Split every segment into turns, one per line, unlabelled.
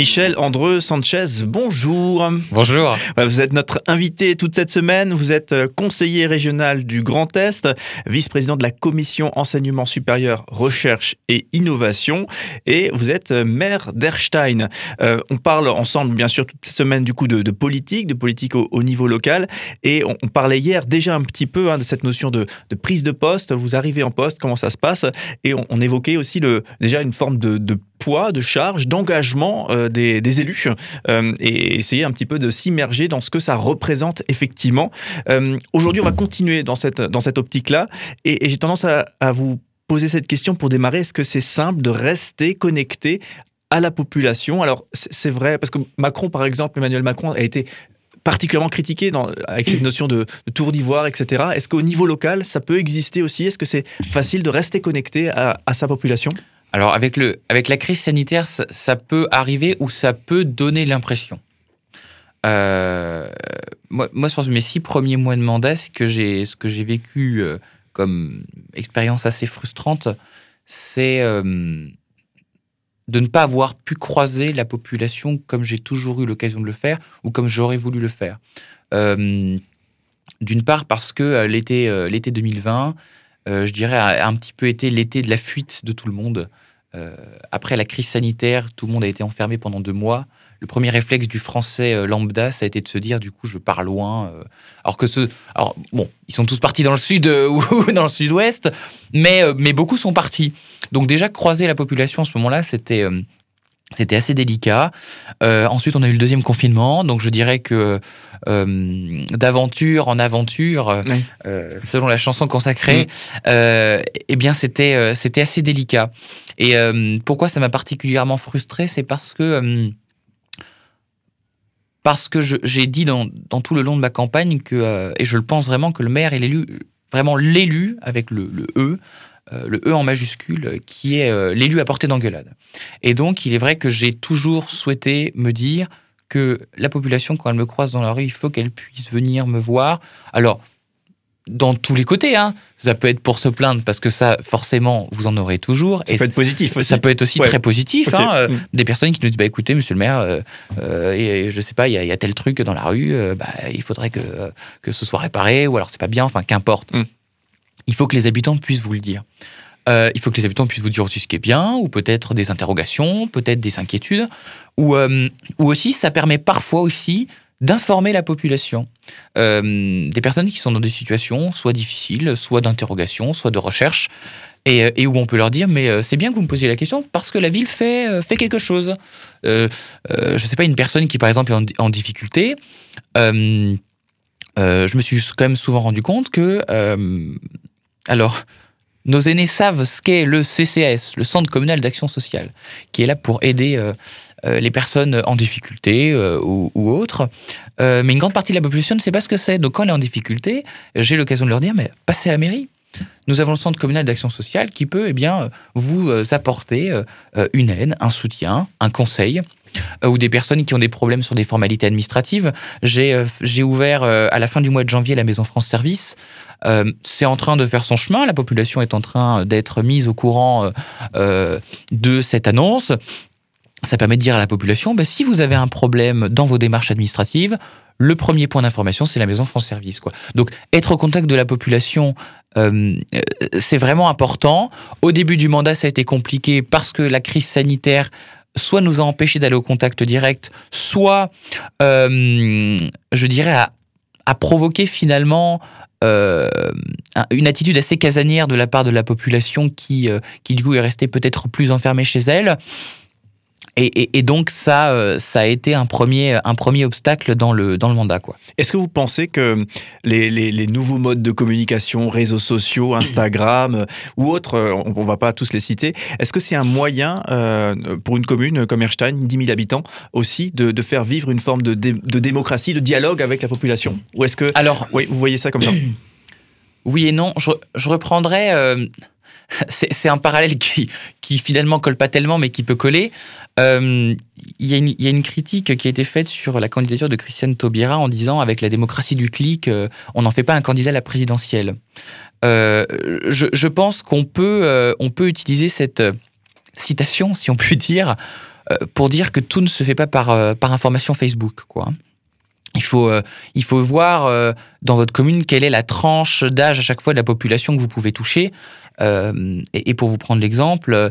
Michel Andreu Sanchez, bonjour.
Bonjour.
Vous êtes notre invité toute cette semaine. Vous êtes euh, conseiller régional du Grand Est, vice-président de la commission enseignement supérieur, recherche et innovation, et vous êtes euh, maire d'Erstein. Euh, on parle ensemble, bien sûr, toute cette semaine du coup de, politique, de politique au, niveau local, et on, parlait hier déjà un petit peu hein, de cette notion de, prise de poste. Vous arrivez en poste, comment ça se passe, et on, évoquait aussi le, déjà une forme de, de poids, de charge, d'engagement euh, des, élus euh, et essayer un petit peu de s'immerger dans ce que ça représente effectivement. Euh, aujourd'hui, on va continuer dans cette, dans cette optique-là et, j'ai tendance à, vous poser cette question pour démarrer. Est-ce que c'est simple de rester connecté à la population? Alors, c'est vrai, parce que Macron, par exemple, Emmanuel Macron a été particulièrement critiqué avec cette notion de, tour d'ivoire, etc. Est-ce qu'au niveau local, ça peut exister aussi? Est-ce que c'est facile de rester connecté à sa population?
Alors avec, le, avec la crise sanitaire, ça, peut arriver ou ça peut donner l'impression. Euh, moi, sur mes six premiers mois de mandat, ce que j'ai, ce que j'ai vécu euh, comme expérience assez frustrante, c'est euh, de ne pas avoir pu croiser la population comme j'ai toujours eu l'occasion de le faire ou comme j'aurais voulu le faire. D'une part parce que l'été, l'été 2020, euh, je dirais, a un petit peu été l'été de la fuite de tout le monde. Euh, après la crise sanitaire, tout le monde a été enfermé pendant deux mois. Le premier réflexe du français euh, lambda, ça a été de se dire, du coup, je pars loin. alors que ce, alors bon, ils sont tous partis dans le sud ou dans le sud-ouest, mais mais beaucoup sont partis. Donc déjà croiser la population à ce moment-là, c'était c'était assez délicat. Euh, ensuite, on a eu le deuxième confinement, donc je dirais que euh, d'aventure en aventure, euh, selon la chanson consacrée, eh bien c'était c'était assez délicat. Et pourquoi ça m'a particulièrement frustré, c'est parce que parce que j'ai dit dans, dans, tout le long de ma campagne que et je le pense vraiment que le maire est l'élu vraiment l'élu avec le, le E le E en majuscule, qui est euh, l'élu à portée d'engueulade. Et donc, il est vrai que j'ai toujours souhaité me dire que la population, quand elle me croise dans la rue, il faut qu'elle puisse venir me voir. Alors, dans tous les côtés, hein. Ça peut être pour se plaindre parce que ça, forcément, vous en aurez toujours.
Ça peut être positif aussi.
Ça peut être aussi très positif. Hein. Euh, mm. Des personnes qui nous disent, bah écoutez, monsieur le maire, et, je sais pas, il y, a tel truc dans la rue, bah, il faudrait que, que ce soit réparé, ou alors c'est pas bien, enfin qu'importe. Mm il faut que les habitants puissent vous le dire. Euh, il faut que les habitants puissent vous dire aussi ce qui est bien, ou peut-être des interrogations, peut-être des inquiétudes, ou, euh, aussi ça permet parfois aussi d'informer la population. Euh, des personnes qui sont dans des situations soit difficiles, soit d'interrogation, soit de recherche, et, où on peut leur dire mais c'est bien que vous me posiez la question parce que la ville fait, fait quelque chose. je ne sais pas, une personne qui par exemple est en difficulté, je me suis quand même souvent rendu compte que alors, nos aînés savent ce qu'est le CCS, le Centre communal d'action sociale, qui est là pour aider euh, euh, les personnes en difficulté euh, ou, autres. mais une grande partie de la population ne sait pas ce que c'est. Donc quand elle est en difficulté, j'ai l'occasion de leur dire, mais passez à la mairie. Nous avons le Centre communal d'action sociale qui peut eh bien, vous apporter une aide, un soutien, un conseil ou des personnes qui ont des problèmes sur des formalités administratives. J'ai ouvert à la fin du mois de janvier la Maison France Service euh, c'est en train de faire son chemin, la population est en train d'être mise au courant euh, euh, de cette annonce. Ça permet de dire à la population, bah, si vous avez un problème dans vos démarches administratives, le premier point d'information, c'est la Maison France Service. Donc, être au contact de la population, c'est vraiment important. Au début du mandat, ça a été compliqué parce que la crise sanitaire soit nous a empêchés d'aller au contact direct, soit, je dirais, a provoqué finalement euh, une attitude assez casanière de la part de la population qui, euh, qui du coup est restée peut-être plus enfermée chez elle. Et, donc ça, euh, ça a été un premier, un premier obstacle dans le, dans le mandat. Quoi.
Est-ce que vous pensez que les, les, nouveaux modes de communication, réseaux sociaux, Instagram euh, ou autres, euh, on ne va pas tous les citer, est-ce que c'est un moyen pour une commune comme Erstein, 10 000 habitants aussi, de, de faire vivre une forme de, de, démocratie, de dialogue avec la population? Ou est-ce que... Alors, oui, vous voyez ça comme ça?
Oui et non. Je, je reprendrai c'est un parallèle qui, qui finalement colle pas tellement, mais qui peut coller. Il y, a une critique qui a été faite sur la candidature de Christiane Taubira en disant avec la démocratie du clic, on n'en fait pas un candidat à la présidentielle. Je, je, pense qu'on peut, on peut utiliser cette citation, si on peut dire, pour dire que tout ne se fait pas par, par information Facebook. Quoi. Il faut, euh, il faut voir euh, dans votre commune quelle est la tranche d'âge à chaque fois de la population que vous pouvez toucher. Euh, et, pour vous prendre l'exemple,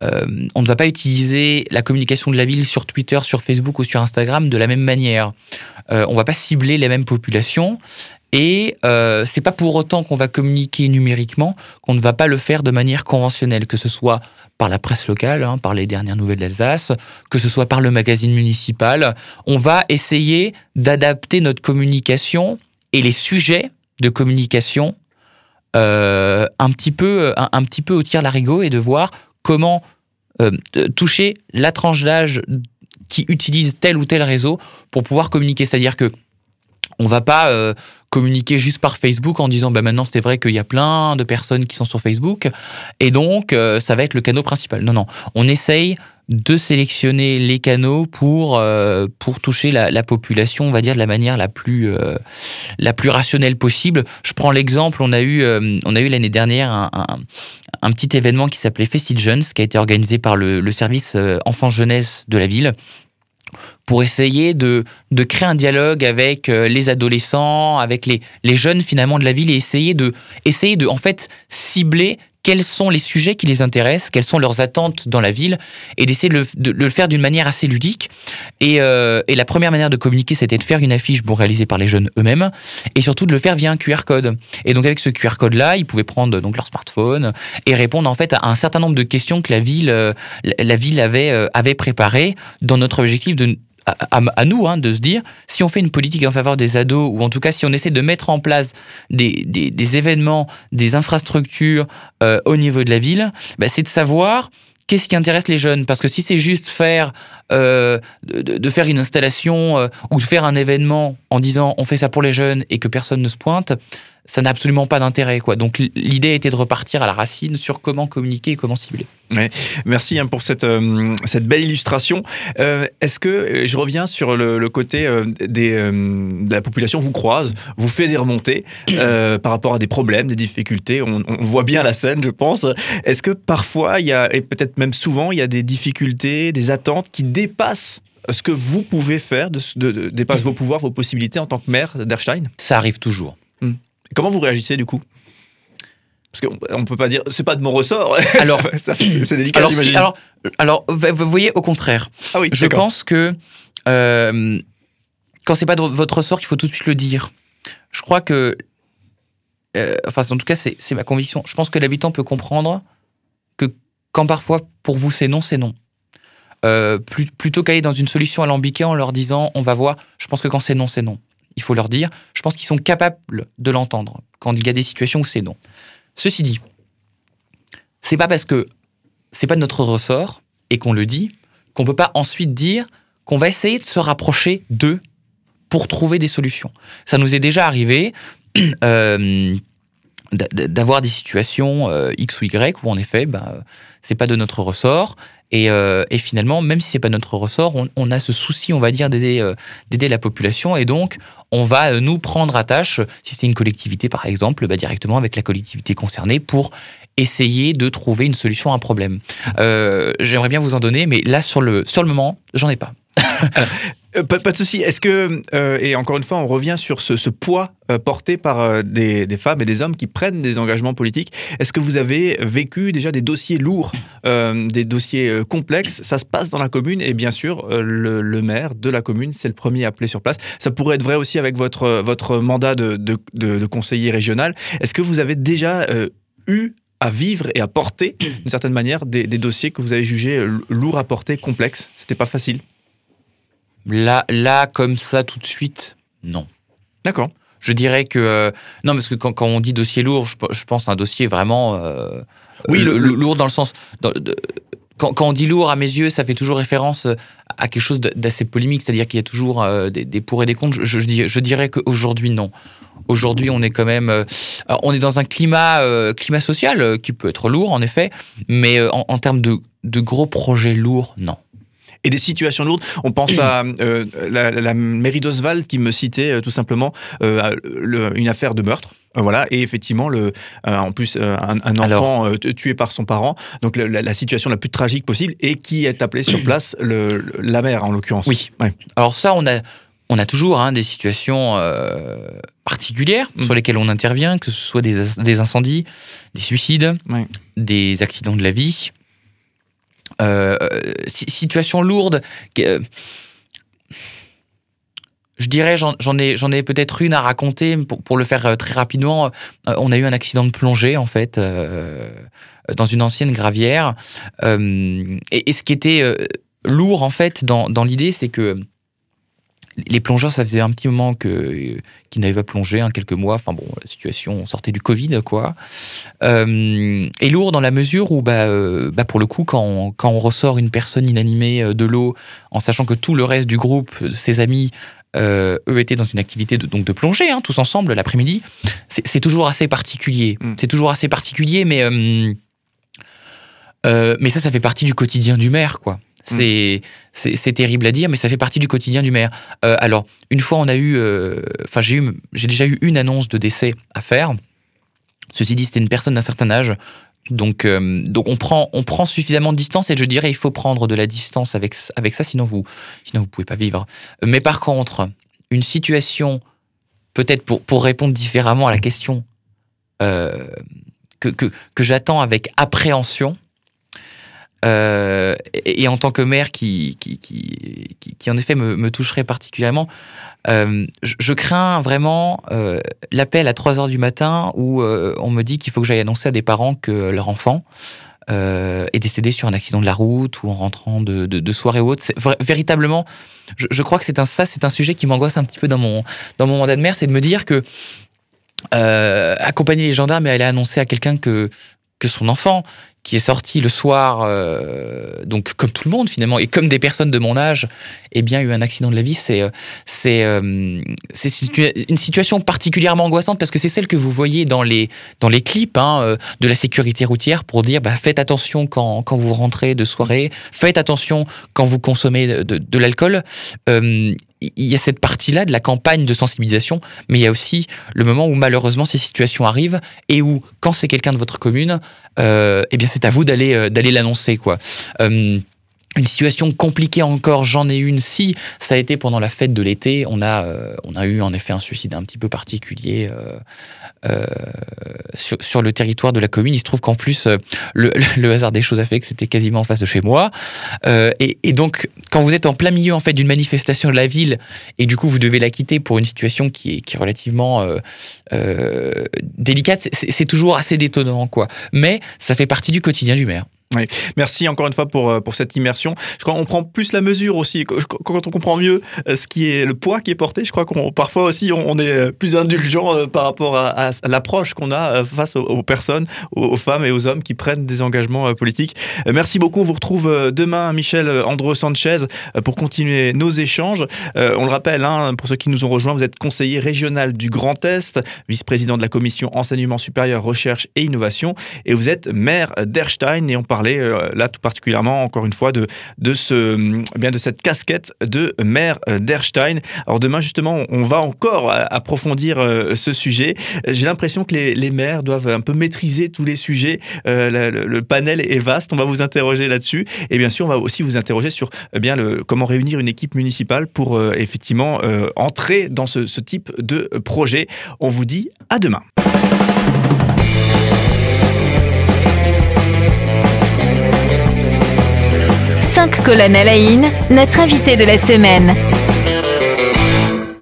on ne va pas utiliser la communication de la ville sur Twitter, sur Facebook ou sur Instagram de la même manière. on ne va pas cibler les mêmes populations. Et c'est pas pour autant qu'on va communiquer numériquement qu'on ne va pas le faire de manière conventionnelle, que ce soit par la presse locale, hein, par les dernières nouvelles d'Alsace, que ce soit par le magazine municipal. On va essayer d'adapter notre communication et les sujets de communication euh, un, petit peu, un, petit peu au tir larigot et de voir comment euh, toucher la tranche d'âge qui utilise tel ou tel réseau pour pouvoir communiquer. C'est-à-dire que on va pas euh, communiquer juste par Facebook en disant bah maintenant c'est vrai qu'il y a plein de personnes qui sont sur Facebook et donc euh, ça va être le canal principal. Non non, on essaye de sélectionner les canaux pour euh, pour toucher la, population, on va dire de la manière la plus la plus rationnelle possible. Je prends l'exemple, on a eu on a eu l'année dernière un, un, petit événement qui s'appelait Festive Jeunes qui a été organisé par le, le service enfance jeunesse de la ville pour essayer de, créer un dialogue avec euh, les adolescents, avec les, les jeunes finalement de la ville et essayer de, essayer de en fait cibler quels sont les sujets qui les intéressent, quelles sont leurs attentes dans la ville, et d'essayer de, le, faire d'une manière assez ludique. Et, euh, et, la première manière de communiquer, c'était de faire une affiche bon, réalisée par les jeunes eux-mêmes, et surtout de le faire via un QR code. Et donc avec ce QR code-là, ils pouvaient prendre donc leur smartphone et répondre en fait à un certain nombre de questions que la ville, euh, la ville avait, avait préparées dans notre objectif de à, nous hein, de se dire si on fait une politique en faveur des ados ou en tout cas si on essaie de mettre en place des, des, événements, des infrastructures euh, au niveau de la ville, bah, c'est de savoir qu'est-ce qui intéresse les jeunes. Parce que si c'est juste faire euh, de, faire une installation euh, ou de faire un événement en disant on fait ça pour les jeunes et que personne ne se pointe, ça n'a absolument pas d'intérêt. quoi. Donc l'idée était de repartir à la racine sur comment communiquer et comment cibler.
merci hein, pour cette, euh, cette belle illustration. Euh, est-ce que, euh, je reviens sur le, côté des, de la population vous croise, vous fait des remontées par rapport à des problèmes, des difficultés, on, voit bien la scène je pense. Est-ce que parfois, il y a, et peut-être même souvent, il y a des difficultés, des attentes qui dépassent ce que vous pouvez faire, de, de, dépasse vos pouvoirs, vos possibilités en tant que maire d'Erstein?
Ça arrive toujours.
Comment vous réagissez du coup? Parce qu'on ne peut pas dire, c'est pas de mon ressort. Alors, c'est délicat,
alors, alors, alors, vous voyez, au contraire.
Ah oui,
je pense que euh, quand c'est pas de votre ressort, il faut tout de suite le dire. Je crois que, euh, enfin, en tout cas, c'est ma conviction. Je pense que l'habitant peut comprendre que quand parfois pour vous c'est non, c'est non. Euh, plutôt qu'aller dans une solution alambiquée en leur disant on va voir, je pense que quand c'est non, c'est non il faut leur dire. Je pense qu'ils sont capables de l'entendre quand il y a des situations où c'est non. Ceci dit, c'est pas parce que c'est pas de notre ressort et qu'on le dit qu'on peut pas ensuite dire qu'on va essayer de se rapprocher d'eux pour trouver des solutions. Ça nous est déjà arrivé euh, d'avoir des situations euh, X ou Y où en effet, ben, c'est pas de notre ressort euh, et, finalement, même si c'est pas notre ressort, on, a ce souci, on va dire, euh, d'aider la population. Et donc, on va euh, nous prendre à tâche, si c'est une collectivité par exemple, bah, directement avec la collectivité concernée pour essayer de trouver une solution à un problème. J'aimerais bien vous en donner, mais là, sur le, sur le moment, j'en ai pas.
Euh, pas, de souci. Est-ce que, euh, et encore une fois, on revient sur ce, poids euh, porté par des, femmes et des hommes qui prennent des engagements politiques. Est-ce que vous avez vécu déjà des dossiers lourds, des dossiers complexes? Ça se passe dans la commune et bien sûr, le, maire de la commune, c'est le premier appelé sur place. Ça pourrait être vrai aussi avec votre, votre mandat de, conseiller régional. Est-ce que vous avez déjà eu à vivre et à porter, d'une certaine manière, des, des dossiers que vous avez jugés lourds à porter, complexes? C'était pas facile
Là, là, comme ça, tout de suite, non.
D'accord.
Je dirais que. Euh, non, parce que quand, on dit dossier lourd, je, pense à un dossier vraiment. Euh,
oui,
le, lourd dans le sens. quand, on dit lourd, à mes yeux, ça fait toujours référence à, quelque chose d'assez polémique, c'est-à-dire qu'il y a toujours des, des, pour et des contre. Je, je, dirais qu'aujourd'hui, non. Aujourd'hui, on est quand même, on est dans un climat, climat social qui peut être lourd en effet, mais en, en termes de, de gros projets lourds, non
et des situations lourdes. On pense à la, mairie d'Oswald qui me citait tout simplement une affaire de meurtre. Euh, voilà, et effectivement, le, euh, en plus, euh, un, enfant tué par son parent, donc la, situation la plus tragique possible, et qui est appelé sur place le, la mère, en l'occurrence.
Oui. Alors ça, on a, on a toujours hein, des situations particulières mm. sur lesquelles on intervient, que ce soit des, incendies, des suicides, des accidents de la vie. Situation lourde je dirais, j'en ai, j'en ai peut-être une à raconter pour, le faire euh, très rapidement. Euh, on a eu un accident de plongée en fait euh, dans une ancienne gravière. et, ce qui était lourd en fait dans, dans l'idée, c'est que les plongeurs, ça faisait un petit moment que qu'ils n'avaient pas plongé, hein, quelques mois. Enfin bon, la situation, on sortait du Covid, quoi. et lourd dans la mesure où, bah, bah pour le coup, quand on, quand on ressort une personne inanimée de l'eau, en sachant que tout le reste du groupe, ses amis, euh, eux étaient dans une activité de, donc de plongée, hein, tous ensemble l'après-midi. C'est toujours assez particulier. Mm. C'est toujours assez particulier, mais euh, euh, mais ça, ça fait partie du quotidien du maire, quoi. Mm. C'est terrible à dire, mais ça fait partie du quotidien du maire. alors, une fois, on a eu, enfin, j'ai déjà eu une annonce de décès à faire. Ceci dit, c'était une personne d'un certain âge. Donc, euh, donc on prend, on prend suffisamment de distance et je dirais il faut prendre de la distance avec, avec ça, sinon vous, sinon vous pouvez pas vivre. Mais par contre, une situation, peut-être pour, pour répondre différemment à la question euh, que, que, que j'attends avec appréhension, euh, et, en tant que maire qui, qui, qui, qui, en effet me, toucherait particulièrement, euh, je, crains vraiment euh, l'appel à 3 heures du matin où on me dit qu'il faut que j'aille annoncer à des parents que leur enfant est décédé sur un accident de la route ou en rentrant de, de, soirée ou autre. Véritablement, je, je, crois que c'est un, ça, c'est un sujet qui m'angoisse un petit peu dans mon, dans mon mandat de maire, c'est de me dire que accompagner les gendarmes et aller annoncer à quelqu'un que que son enfant qui est sorti le soir, euh, donc comme tout le monde finalement, et comme des personnes de mon âge, eh bien, eu un accident de la vie, c'est euh, c'est euh, c'est une situation particulièrement angoissante parce que c'est celle que vous voyez dans les dans les clips hein, de la sécurité routière pour dire bah, faites attention quand, quand vous rentrez de soirée, faites attention quand vous consommez de, de, de l'alcool il y a cette partie-là de la campagne de sensibilisation, mais il y a aussi le moment où malheureusement ces situations arrivent et où, quand c'est quelqu'un de votre commune, euh, eh bien c'est à vous d'aller euh, l'annoncer quoi. Euh, une situation compliquée encore, j'en ai une si ça a été pendant la fête de l'été. On a, euh, on a eu en effet un suicide un petit peu particulier euh, euh, sur, sur, le territoire de la commune. Il se trouve qu'en plus, euh, le, le, hasard des choses a fait que c'était quasiment en face de chez moi. Euh, et, et, donc, quand vous êtes en plein milieu en fait d'une manifestation de la ville et du coup vous devez la quitter pour une situation qui est, qui est relativement délicate, c'est toujours assez détonnant quoi. Mais ça fait partie du quotidien du maire.
Merci encore une fois pour, euh, pour cette immersion. Je crois qu'on prend plus la mesure aussi quand on comprend mieux euh, ce qui est le poids qui est porté. Je crois qu'on parfois aussi on, est euh, plus indulgent par rapport à, l'approche qu'on a face aux, personnes, aux, femmes et aux hommes qui prennent des engagements politiques. Merci beaucoup. On vous retrouve demain, Michel Andro Sanchez, pour continuer nos échanges. On le rappelle, hein, pour ceux qui nous ont rejoints, vous êtes conseiller régional du Grand Est, vice-président de la commission enseignement supérieur, recherche et innovation, et vous êtes maire d'Erstein et on parle parler euh, là tout particulièrement encore une fois de de ce eh bien de cette casquette de maire d'Erstein. Alors demain justement on va encore approfondir euh, ce sujet. J'ai l'impression que les, maires doivent un peu maîtriser tous les sujets. Euh, le, panel est vaste. On va vous interroger là-dessus et bien sûr on va aussi vous interroger sur bien comment réunir une équipe municipale pour effectivement entrer dans ce type de projet. On vous dit à demain.
5 colonnes à la notre invité de la semaine.